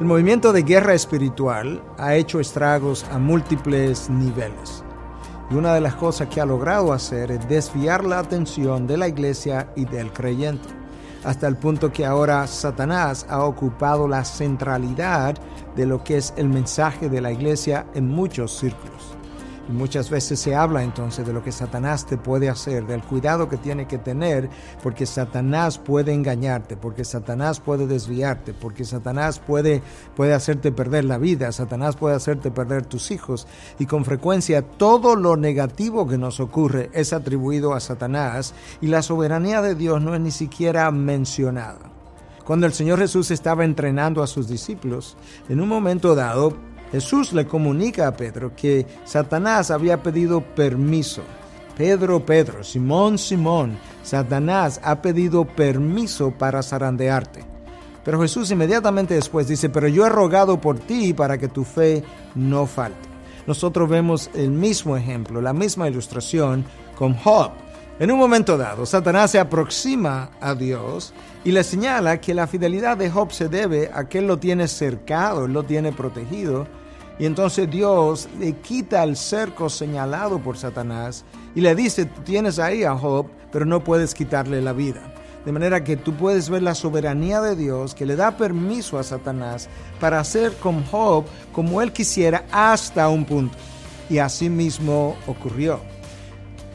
El movimiento de guerra espiritual ha hecho estragos a múltiples niveles. Y una de las cosas que ha logrado hacer es desviar la atención de la iglesia y del creyente, hasta el punto que ahora Satanás ha ocupado la centralidad de lo que es el mensaje de la iglesia en muchos círculos. Muchas veces se habla entonces de lo que Satanás te puede hacer, del cuidado que tiene que tener, porque Satanás puede engañarte, porque Satanás puede desviarte, porque Satanás puede, puede hacerte perder la vida, Satanás puede hacerte perder tus hijos. Y con frecuencia todo lo negativo que nos ocurre es atribuido a Satanás y la soberanía de Dios no es ni siquiera mencionada. Cuando el Señor Jesús estaba entrenando a sus discípulos, en un momento dado, Jesús le comunica a Pedro que Satanás había pedido permiso. Pedro, Pedro, Simón, Simón, Satanás ha pedido permiso para zarandearte. Pero Jesús inmediatamente después dice, pero yo he rogado por ti para que tu fe no falte. Nosotros vemos el mismo ejemplo, la misma ilustración con Job. En un momento dado, Satanás se aproxima a Dios y le señala que la fidelidad de Job se debe a que él lo tiene cercado, él lo tiene protegido y entonces Dios le quita el cerco señalado por Satanás y le dice, tú tienes ahí a Job, pero no puedes quitarle la vida. De manera que tú puedes ver la soberanía de Dios que le da permiso a Satanás para hacer con Job como él quisiera hasta un punto. Y así mismo ocurrió.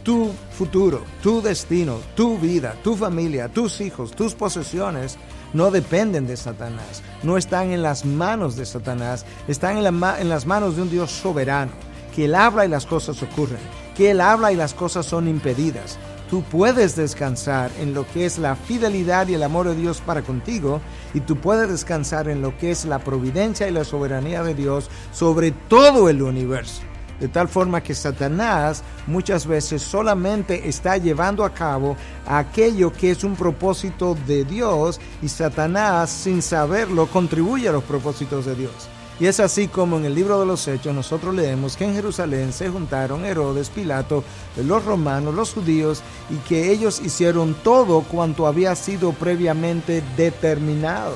Tu futuro, tu destino, tu vida, tu familia, tus hijos, tus posesiones no dependen de Satanás, no están en las manos de Satanás, están en, las manos de un Dios soberano, que Él habla y las cosas ocurren, que Él habla y las cosas son impedidas. Tú puedes descansar en lo que es la fidelidad y el amor de Dios para contigo y tú puedes descansar en lo que es la providencia y la soberanía de Dios sobre todo el universo. De tal forma que Satanás muchas veces solamente está llevando a cabo aquello que es un propósito de Dios y Satanás sin saberlo contribuye a los propósitos de Dios. Y es así como en el libro de los Hechos nosotros leemos que en Jerusalén se juntaron Herodes, Pilato, los romanos, los judíos, y que ellos hicieron todo cuanto había sido previamente determinado.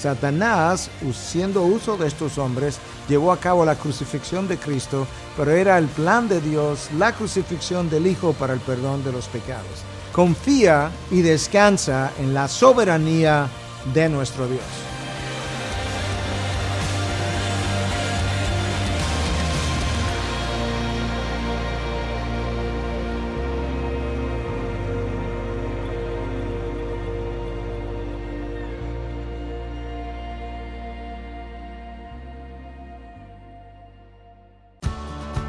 Satanás, haciendo uso de estos hombres, llevó a cabo la crucifixión de Cristo, pero era el plan de Dios la crucifixión del Hijo para el perdón de los pecados. Confía y descansa en la soberanía de nuestro Dios.